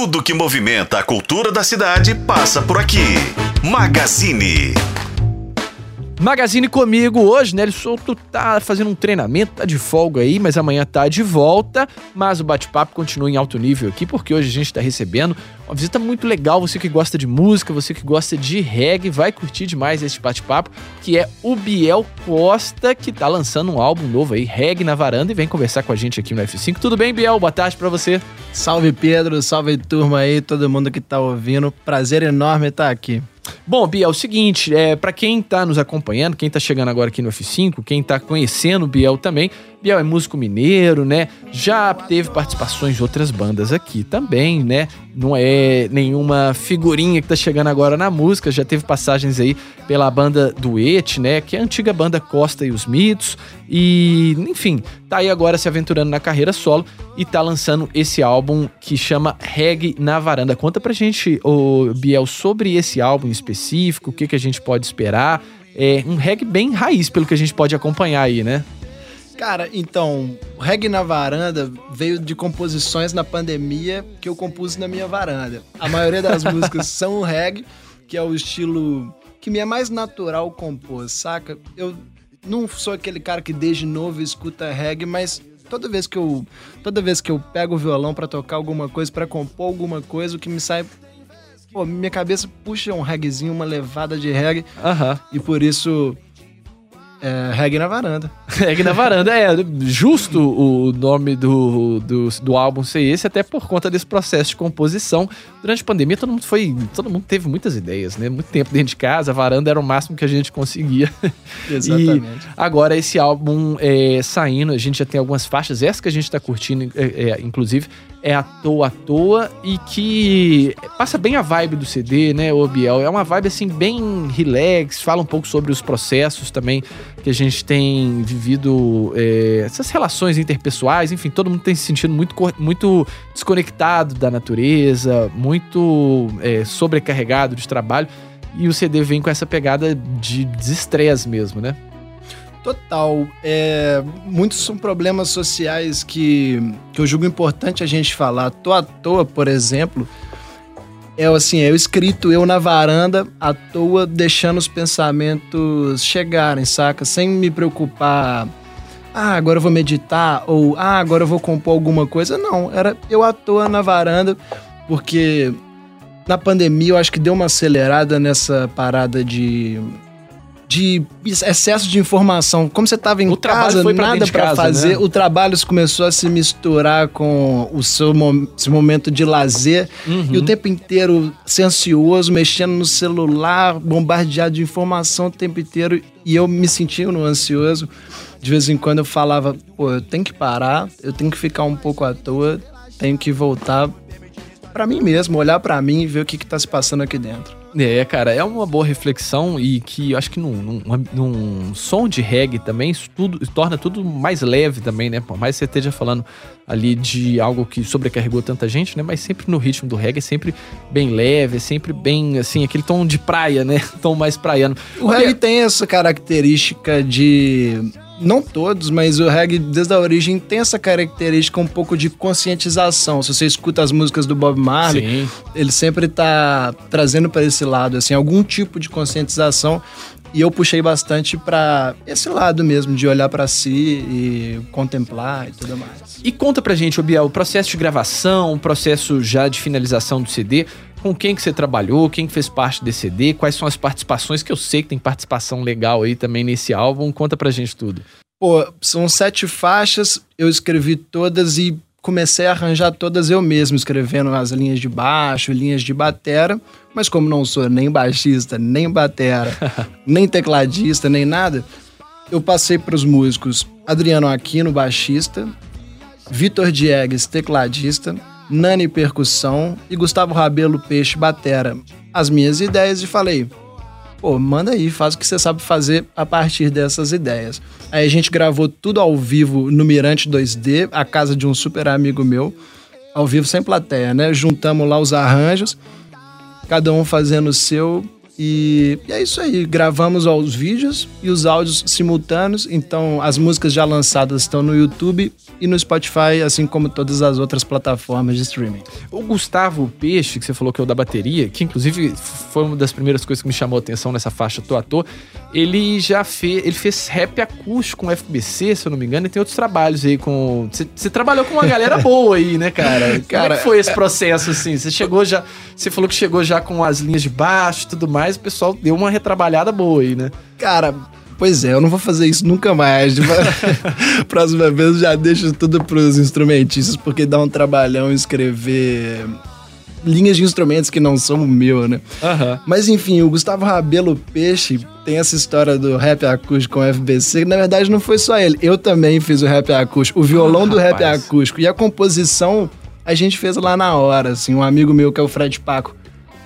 Tudo que movimenta a cultura da cidade passa por aqui. Magazine. Magazine comigo hoje, né? Ele solto tá fazendo um treinamento, tá de folga aí, mas amanhã tá de volta. Mas o bate-papo continua em alto nível aqui, porque hoje a gente tá recebendo uma visita muito legal. Você que gosta de música, você que gosta de reggae, vai curtir demais esse bate-papo, que é o Biel Costa, que tá lançando um álbum novo aí, Reggae na Varanda, e vem conversar com a gente aqui no F5. Tudo bem, Biel? Boa tarde para você. Salve Pedro, salve turma aí, todo mundo que tá ouvindo. Prazer enorme estar aqui. Bom, Bia, é o seguinte, é, para quem tá nos acompanhando, quem tá chegando agora aqui no F5, quem tá conhecendo o Biel também, Biel é músico mineiro, né? Já teve participações de outras bandas aqui também, né? Não é nenhuma figurinha que tá chegando agora na música, já teve passagens aí pela banda Duete, né? Que é a antiga banda Costa e os Mitos. E, enfim, tá aí agora se aventurando na carreira solo e tá lançando esse álbum que chama Reggae na Varanda. Conta pra gente, ô Biel, sobre esse álbum em específico, o que, que a gente pode esperar. É um reggae bem raiz, pelo que a gente pode acompanhar aí, né? Cara, então, reggae na varanda veio de composições na pandemia que eu compus na minha varanda. A maioria das músicas são reggae, que é o estilo que me é mais natural compor, saca? Eu não sou aquele cara que desde novo escuta reggae, mas toda vez que eu toda vez que eu pego o violão para tocar alguma coisa, para compor alguma coisa, o que me sai pô, minha cabeça puxa um reggaezinho, uma levada de reggae. Aham. E por isso é, reggae na varanda. Reggae na varanda, é justo o nome do, do, do, álbum ser esse, até por conta desse processo de composição. Durante a pandemia, todo mundo foi. Todo mundo teve muitas ideias, né? Muito tempo dentro de casa, a varanda era o máximo que a gente conseguia. Exatamente. E agora, esse álbum é, saindo, a gente já tem algumas faixas, essa que a gente tá curtindo, é, é, inclusive, é à toa à toa e que passa bem a vibe do CD, né, o Biel? É uma vibe assim bem relax, fala um pouco sobre os processos também que a gente tem vivido, é, essas relações interpessoais, enfim, todo mundo tem se sentido muito, muito desconectado da natureza, muito é, sobrecarregado de trabalho. E o CD vem com essa pegada de desestresse mesmo, né? Total. É, muitos são problemas sociais que, que eu julgo importante a gente falar. Tô à toa, por exemplo, é assim, eu escrito eu na varanda, à toa, deixando os pensamentos chegarem, saca? Sem me preocupar. Ah, agora eu vou meditar, ou ah, agora eu vou compor alguma coisa. Não, era eu à toa na varanda, porque na pandemia eu acho que deu uma acelerada nessa parada de de excesso de informação. Como você estava em o casa, nada para fazer, né? o trabalho começou a se misturar com o seu esse momento de lazer uhum. e o tempo inteiro ser ansioso, mexendo no celular, bombardeado de informação o tempo inteiro e eu me sentindo ansioso. De vez em quando eu falava, pô, eu tenho que parar, eu tenho que ficar um pouco à toa, tenho que voltar para mim mesmo, olhar para mim e ver o que, que tá se passando aqui dentro. É, cara, é uma boa reflexão e que eu acho que num, num, num som de reggae também isso tudo torna tudo mais leve também, né? Por mais que você esteja falando ali de algo que sobrecarregou tanta gente, né? Mas sempre no ritmo do reggae, sempre bem leve, sempre bem, assim, aquele tom de praia, né? Tom mais praiano. O reggae tem essa característica de não todos, mas o reggae, desde a origem, tem essa característica um pouco de conscientização. Se você escuta as músicas do Bob Marley, Sim. ele sempre tá trazendo para esse lado, assim, algum tipo de conscientização. E eu puxei bastante para esse lado mesmo, de olhar para si e contemplar e tudo mais. E conta pra gente, Biel, o processo de gravação, o processo já de finalização do CD, com quem que você trabalhou, quem que fez parte desse CD, quais são as participações, que eu sei que tem participação legal aí também nesse álbum. Conta pra gente tudo. Pô, são sete faixas, eu escrevi todas e comecei a arranjar todas eu mesmo, escrevendo as linhas de baixo, linhas de batera, mas como não sou nem baixista, nem batera, nem tecladista, nem nada, eu passei para os músicos Adriano Aquino, baixista, Vitor Diegues, tecladista, Nani Percussão e Gustavo Rabelo Peixe Batera. As minhas ideias e falei, pô, manda aí, faz o que você sabe fazer a partir dessas ideias. Aí a gente gravou tudo ao vivo no Mirante 2D, a casa de um super amigo meu, ao vivo sem plateia, né? Juntamos lá os arranjos, cada um fazendo o seu E, e é isso aí, gravamos os vídeos e os áudios simultâneos, então as músicas já lançadas estão no YouTube e no Spotify, assim como todas as outras plataformas de streaming. O Gustavo Peixe, que você falou que é o da bateria, que inclusive foi uma das primeiras coisas que me chamou a atenção nessa faixa Tô à Toa, ele já fez, ele fez rap acústico com FBC, se eu não me engano, e tem outros trabalhos aí com... Você, você trabalhou com uma galera boa aí, né, cara? cara Como é que foi esse processo, assim? Você chegou já... Você falou que chegou já com as linhas de baixo e tudo mais, o pessoal deu uma retrabalhada boa aí, né? Cara, Pois é, eu não vou fazer isso nunca mais. Próxima vez eu já deixo tudo pros instrumentistas, porque dá um trabalhão escrever linhas de instrumentos que não são o meu, né? Uhum. Mas enfim, o Gustavo Rabelo Peixe tem essa história do rap acústico com FBC, que na verdade não foi só ele. Eu também fiz o rap acústico, o violão ah, do rap acústico e a composição a gente fez lá na hora, assim, um amigo meu que é o Fred Paco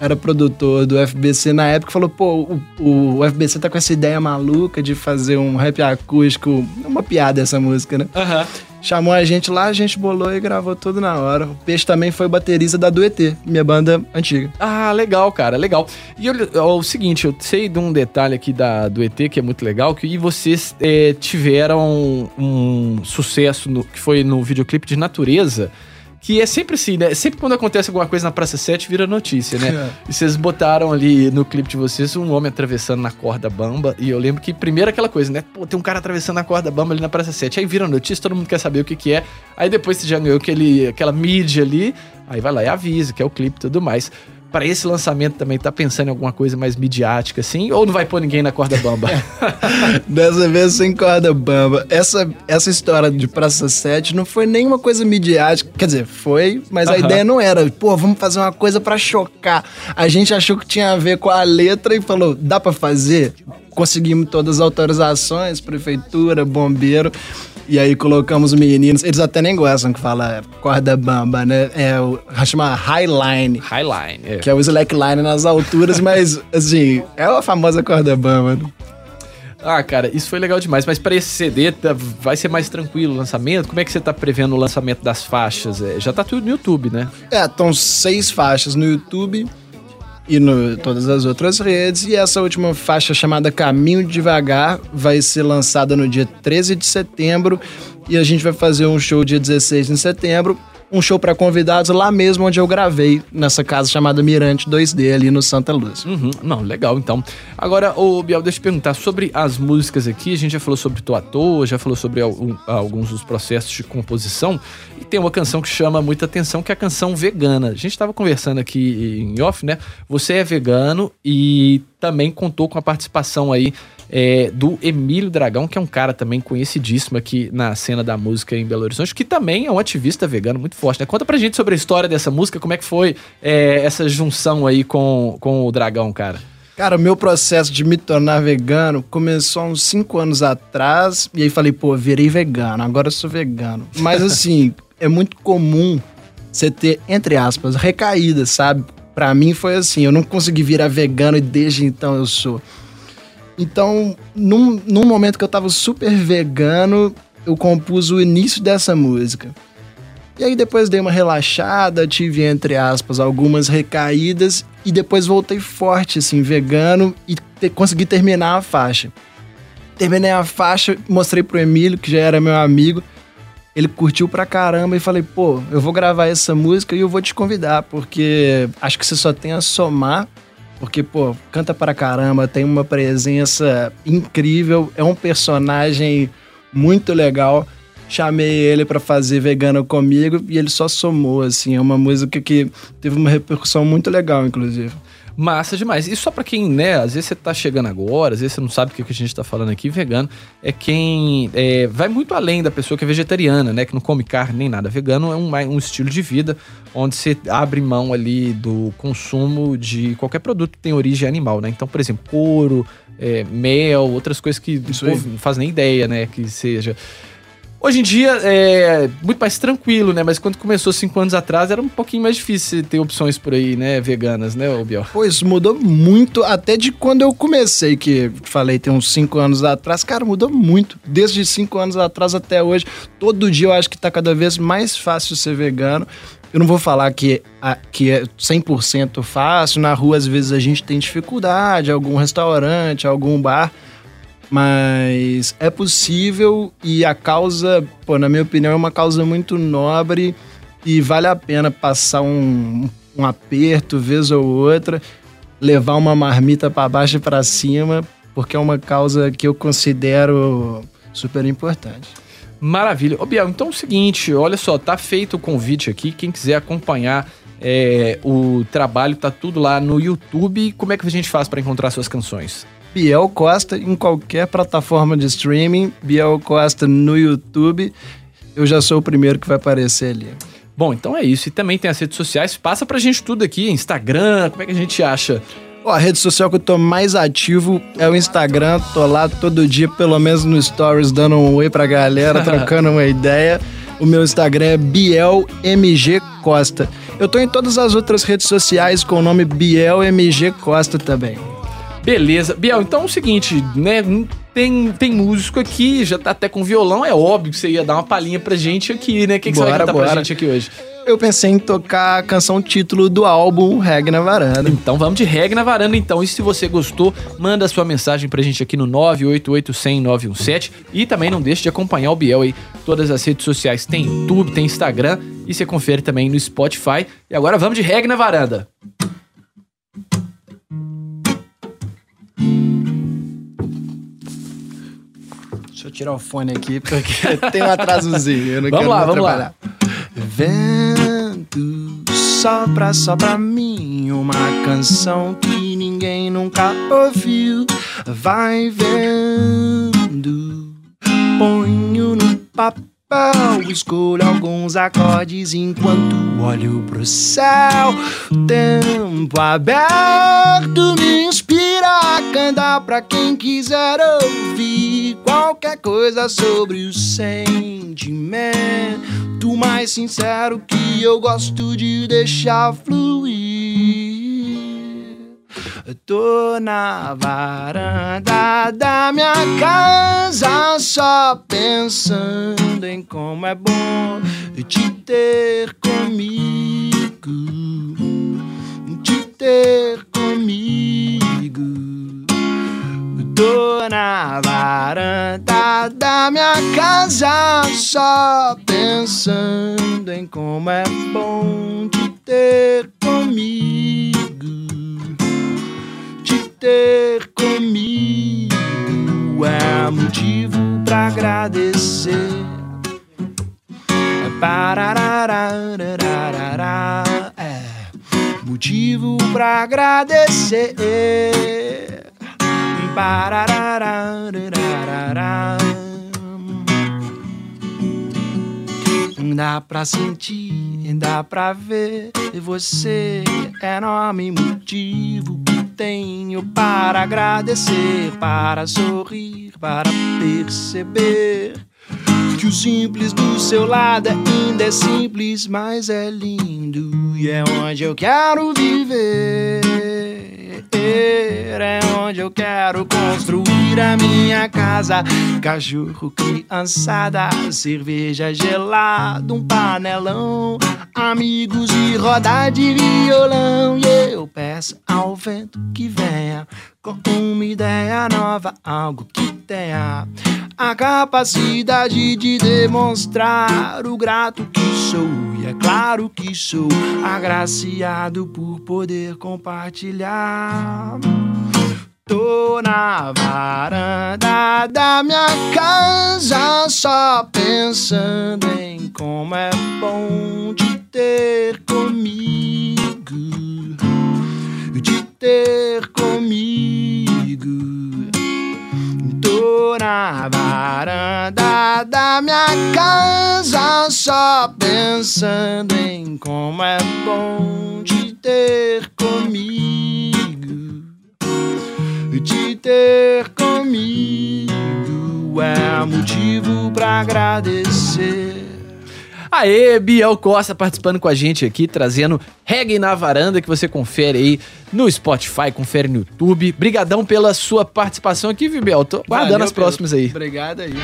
era produtor do FBC na época, falou: pô, o, o FBC tá com essa ideia maluca de fazer um rap acústico. Uma piada essa música, né? Aham. Uhum. Chamou a gente lá, a gente bolou e gravou tudo na hora. O Peixe também foi baterista da Duet, minha banda antiga. Ah, legal, cara, legal. E eu, o seguinte, eu sei de um detalhe aqui da Duet que é muito legal, que vocês é, tiveram um sucesso no, que foi no videoclipe de Natureza que é sempre assim, né? Sempre quando acontece alguma coisa na Praça 7, vira notícia, né? É. E vocês botaram ali no clipe de vocês um homem atravessando na corda bamba. E eu lembro que primeiro aquela coisa, né? Pô, tem um cara atravessando a corda bamba ali na Praça 7. Aí vira notícia, todo mundo quer saber o que, que é. Aí depois você já ganhou aquele, aquela mídia ali. Aí vai lá e avisa que é o clipe e tudo mais para esse lançamento também tá pensando em alguma coisa mais midiática assim ou não vai pôr ninguém na corda bamba? Dessa vez sem corda bamba. Essa essa história de Praça 7 não foi nenhuma coisa midiática, quer dizer, foi, mas a ideia não era, pô, vamos fazer uma coisa para chocar. A gente achou que tinha a ver com a letra e falou, dá para fazer? Conseguimos todas as autorizações, prefeitura, bombeiro. E aí colocamos meninos, eles até nem gostam que fala corda bamba, né? É o chama highline. Highline, é. Que é o slackline nas alturas, mas assim, é a famosa corda bamba. Né? Ah, cara, isso foi legal demais. Mas para esse CD tá, vai ser mais tranquilo o lançamento? Como é que você tá prevendo o lançamento das faixas? É, já tá tudo no YouTube, né? É, estão seis faixas no YouTube e no todas as outras redes. E essa última faixa chamada Caminho Devagar vai ser lançada no dia 13 de setembro e a gente vai fazer um show dia 16 de setembro um show para convidados lá mesmo onde eu gravei, nessa casa chamada Mirante 2D, ali no Santa Luz. Uhum, não, legal então. Agora, o Biel, deixa eu te perguntar sobre as músicas aqui. A gente já falou sobre à Toa, já falou sobre alguns dos processos de composição. E tem uma canção que chama muita atenção, que é a canção vegana. A gente estava conversando aqui em off, né? Você é vegano e também contou com a participação aí é, do Emílio Dragão, que é um cara também conhecidíssimo aqui na cena da música em Belo Horizonte, que também é um ativista vegano muito forte, né? Conta pra gente sobre a história dessa música, como é que foi é, essa junção aí com, com o Dragão, cara. Cara, meu processo de me tornar vegano começou há uns 5 anos atrás, e aí falei, pô, virei vegano, agora eu sou vegano. Mas assim, é muito comum você ter, entre aspas, recaídas, sabe? Para mim foi assim, eu não consegui virar vegano e desde então eu sou. Então, num, num momento que eu tava super vegano, eu compus o início dessa música. E aí depois dei uma relaxada, tive, entre aspas, algumas recaídas e depois voltei forte, assim, vegano e te, consegui terminar a faixa. Terminei a faixa, mostrei pro Emílio, que já era meu amigo. Ele curtiu pra caramba e falei, pô, eu vou gravar essa música e eu vou te convidar, porque acho que você só tem a somar porque, pô, canta para caramba, tem uma presença incrível, é um personagem muito legal. Chamei ele para fazer vegano comigo e ele só somou, assim. É uma música que teve uma repercussão muito legal, inclusive. Massa demais. E só para quem, né, às vezes você tá chegando agora, às vezes você não sabe o que a gente tá falando aqui, vegano é quem é, vai muito além da pessoa que é vegetariana, né, que não come carne nem nada. Vegano é um, um estilo de vida onde você abre mão ali do consumo de qualquer produto que tem origem animal, né? Então, por exemplo, couro, é, mel, outras coisas que não faz nem ideia, né, que seja. Hoje em dia é muito mais tranquilo, né? Mas quando começou cinco anos atrás era um pouquinho mais difícil ter opções por aí, né? Veganas, né, Biel? Pois, mudou muito até de quando eu comecei, que falei tem uns cinco anos atrás. Cara, mudou muito. Desde cinco anos atrás até hoje. Todo dia eu acho que tá cada vez mais fácil ser vegano. Eu não vou falar que, a- que é 100% fácil. Na rua, às vezes, a gente tem dificuldade, algum restaurante, algum bar. Mas é possível e a causa, pô, na minha opinião, é uma causa muito nobre e vale a pena passar um, um aperto, vez ou outra, levar uma marmita para baixo e para cima, porque é uma causa que eu considero super importante. Maravilha. Ô, Biel, então é o seguinte, olha só, tá feito o convite aqui. Quem quiser acompanhar é, o trabalho, tá tudo lá no YouTube. Como é que a gente faz para encontrar suas canções? Biel Costa em qualquer plataforma de streaming, Biel Costa no YouTube. Eu já sou o primeiro que vai aparecer ali. Bom, então é isso. E também tem as redes sociais. Passa pra gente tudo aqui, Instagram, como é que a gente acha? Ó, a rede social que eu tô mais ativo é o Instagram. Tô lá todo dia, pelo menos no Stories, dando um oi pra galera, trocando uma ideia. O meu Instagram é BielMG Costa. Eu tô em todas as outras redes sociais com o nome BielMG Costa também. Beleza. Biel, então é o seguinte, né? Tem, tem músico aqui, já tá até com violão. É óbvio que você ia dar uma palhinha pra gente aqui, né? O que, que você vai Bora, cantar pra bora. gente aqui hoje? Eu pensei em tocar a canção título do álbum Reg na Varanda. Então vamos de reggae na varanda então. E se você gostou, manda sua mensagem pra gente aqui no 988-100-917 e também não deixe de acompanhar o Biel aí. Todas as redes sociais tem YouTube, tem Instagram e você confere também no Spotify. E agora vamos de reggae na varanda. Eu tirar o fone aqui, porque tem um atrasozinho. Eu não Vamos quero lá, vamos lá. atrapalhar. Vento, sopra só pra mim uma canção que ninguém nunca ouviu. Vai vendo, ponho no papel, escolho alguns acordes enquanto olho pro céu. Tempo aberto me inspira cantar pra quem quiser ouvir qualquer coisa sobre o sentimento mais sincero que eu gosto de deixar fluir. Tô na varanda da minha casa só pensando em como é bom te ter comigo, te ter comigo. Tô na varanda da minha casa só pensando em como é bom te ter comigo, te ter comigo é motivo pra agradecer. Pararararararará, É motivo pra agradecer. Dá pra sentir, dá pra ver. Você é enorme motivo que tenho para agradecer, para sorrir, para perceber que o simples do seu lado ainda é simples, mas é lindo e é onde eu quero viver. É onde eu quero construir a minha casa. Cachorro, criançada, cerveja gelada, um panelão, amigos e rodar de violão. E eu peço ao vento que venha com uma ideia nova, algo que tenha a capacidade de demonstrar o grato que sou. E é claro que sou agraciado por poder compartilhar. Tô na varanda da minha casa só pensando em como é bom te ter comigo, te ter comigo. Na varanda da minha casa só pensando em como é bom te ter comigo, te ter comigo é motivo pra agradecer. Aê, Biel Costa participando com a gente aqui, trazendo reggae na varanda que você confere aí no Spotify, confere no YouTube. Brigadão pela sua participação aqui, viu, Biel? Tô guardando Valeu, as próximas aí. Obrigado aí.